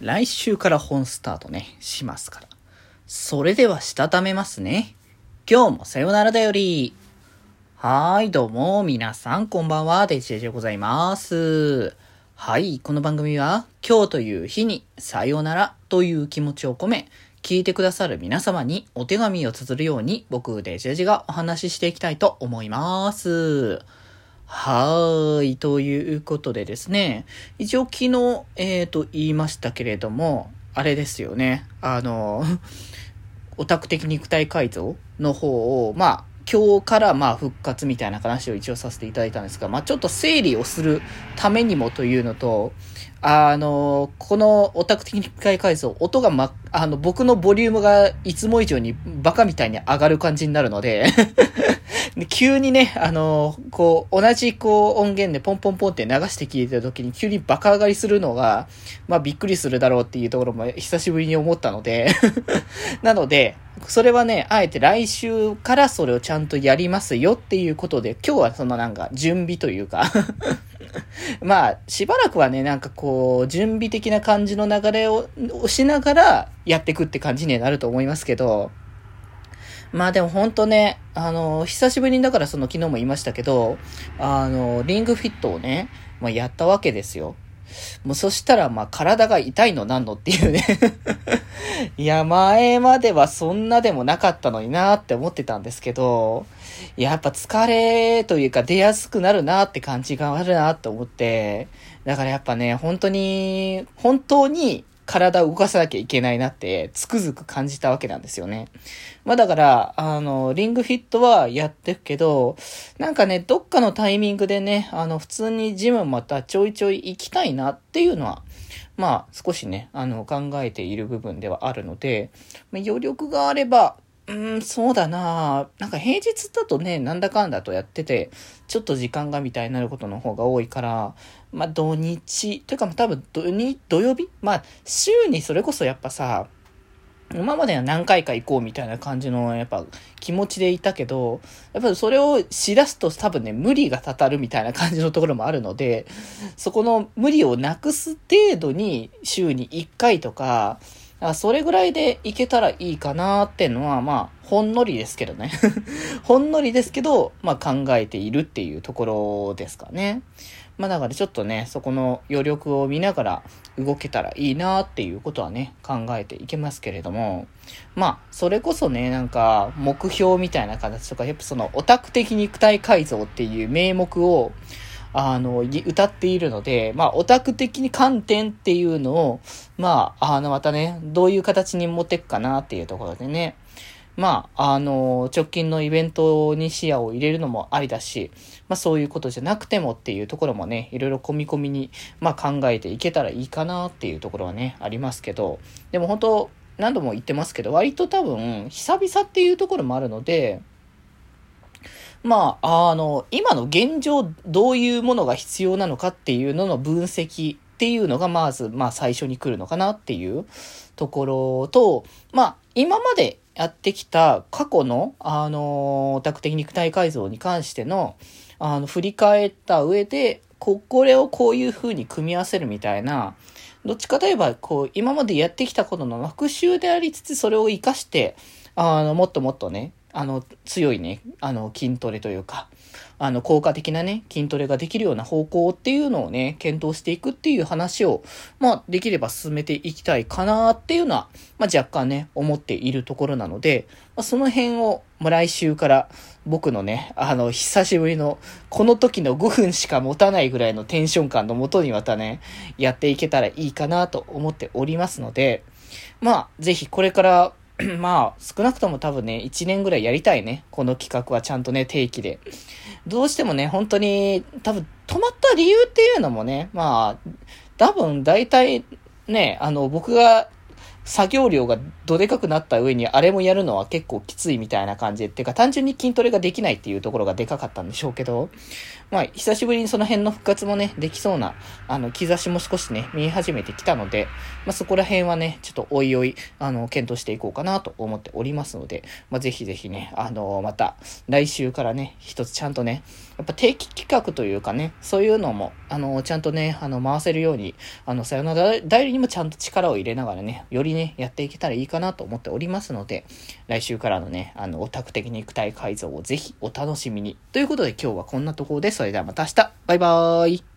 来週から本スタートね、しますから。それでは、したためますね。今日もさよならだより。はーい、どうも、皆さん、こんばんは、デジェジでございます。はい、この番組は、今日という日に、さよならという気持ちを込め、聞いてくださる皆様にお手紙を綴るように、僕、デジェジがお話ししていきたいと思います。はーい。ということでですね。一応昨日、えっ、ー、と、言いましたけれども、あれですよね。あの、オタク的肉体改造の方を、まあ、今日からまあ復活みたいな話を一応させていただいたんですが、まあちょっと整理をするためにもというのと、あの、このオタク的肉体改造、音がま、あの、僕のボリュームがいつも以上にバカみたいに上がる感じになるので急にね、あのー、こう、同じこう音源でポンポンポンって流して聞いてる時に急にバカ上がりするのが、まあびっくりするだろうっていうところも久しぶりに思ったので なので、それはね、あえて来週からそれをちゃんとやりますよっていうことで、今日はそのなんか準備というか まあ、しばらくはね、なんかこう、準備的な感じの流れをしながらやっていくって感じにはなると思いますけど、まあでも本当ね、あの、久しぶりにだからその昨日も言いましたけど、あの、リングフィットをね、まあやったわけですよ。もうそしたらまあ体が痛いのなんのっていうねいや、前まではそんなでもなかったのになって思ってたんですけど、やっぱ疲れというか出やすくなるなって感じがあるなって思って、だからやっぱね、本当に、本当に体を動かさなきゃいけないなって、つくづく感じたわけなんですよね。まあだから、あの、リングフィットはやってくけど、なんかね、どっかのタイミングでね、あの、普通にジムまたちょいちょい行きたいなっていうのは、まあ少しね、あの、考えている部分ではあるので、まあ、余力があれば、うん、そうだな。なんか平日だとね、なんだかんだとやってて、ちょっと時間がみたいになることの方が多いから、まあ土日、というか多分土土曜日？まあ週にそれこそやっぱさ、今までは何回か行こうみたいな感じのやっぱ気持ちでいたけど、やっぱそれをしだすと多分ね、無理がたたるみたいな感じのところもあるので、そこの無理をなくす程度に週に1回とか、あそれぐらいでいけたらいいかなっていうのは、まあ、ほんのりですけどね。ほんのりですけど、まあ考えているっていうところですかね。まあだからちょっとね、そこの余力を見ながら動けたらいいなっていうことはね、考えていけますけれども、まあ、それこそね、なんか、目標みたいな形とか、やっぱそのオタク的肉体改造っていう名目を、あの、歌っているので、まあ、オタク的に観点っていうのを、まあ、あの、またね、どういう形に持っていくかなっていうところでね、まあ、あの、直近のイベントに視野を入れるのもありだし、まあそういうことじゃなくてもっていうところもね、いろいろ込み込みに、まあ考えていけたらいいかなっていうところはね、ありますけど、でも本当何度も言ってますけど、割と多分、久々っていうところもあるので、まあ、あの、今の現状、どういうものが必要なのかっていうのの分析っていうのが、まず、まあ、最初に来るのかなっていうところと、まあ、今までやってきた過去の、あの、オタク的肉体改造に関しての、あの、振り返った上で、こ、れをこういう風に組み合わせるみたいな、どっちかといえば、こう、今までやってきたことの復習でありつつ、それを活かして、あの、もっともっとね、あの、強いね、あの、筋トレというか、あの、効果的なね、筋トレができるような方向っていうのをね、検討していくっていう話を、まあ、できれば進めていきたいかなっていうのは、まあ、若干ね、思っているところなので、まあ、その辺を、まあ、来週から僕のね、あの、久しぶりの、この時の5分しか持たないぐらいのテンション感のもとにまたね、やっていけたらいいかなと思っておりますので、まあ、ぜひこれから まあ、少なくとも多分ね、1年ぐらいやりたいね。この企画はちゃんとね、定期で。どうしてもね、本当に、多分、止まった理由っていうのもね、まあ、多分、大体、ね、あの、僕が作業量がどでかくなった上にあれもやるのは結構きついみたいな感じ、っていうか単純に筋トレができないっていうところがでかかったんでしょうけど、まあ久しぶりにその辺の復活もね、できそうな、あの、兆しも少しね、見え始めてきたので、まあそこら辺はね、ちょっとおいおい、あの、検討していこうかなと思っておりますので、まあぜひぜひね、あの、また来週からね、一つちゃんとね、やっぱ定期企画というかね、そういうのも、あの、ちゃんとね、あの、回せるように、あの、さよなら代理にもちゃんと力を入れながらね、よりね、やっていけたらいいかなと思っておりますので、来週からのね、あの、オタク的肉体改造をぜひお楽しみに。ということで今日はこんなところで、それではまた明日バイバーイ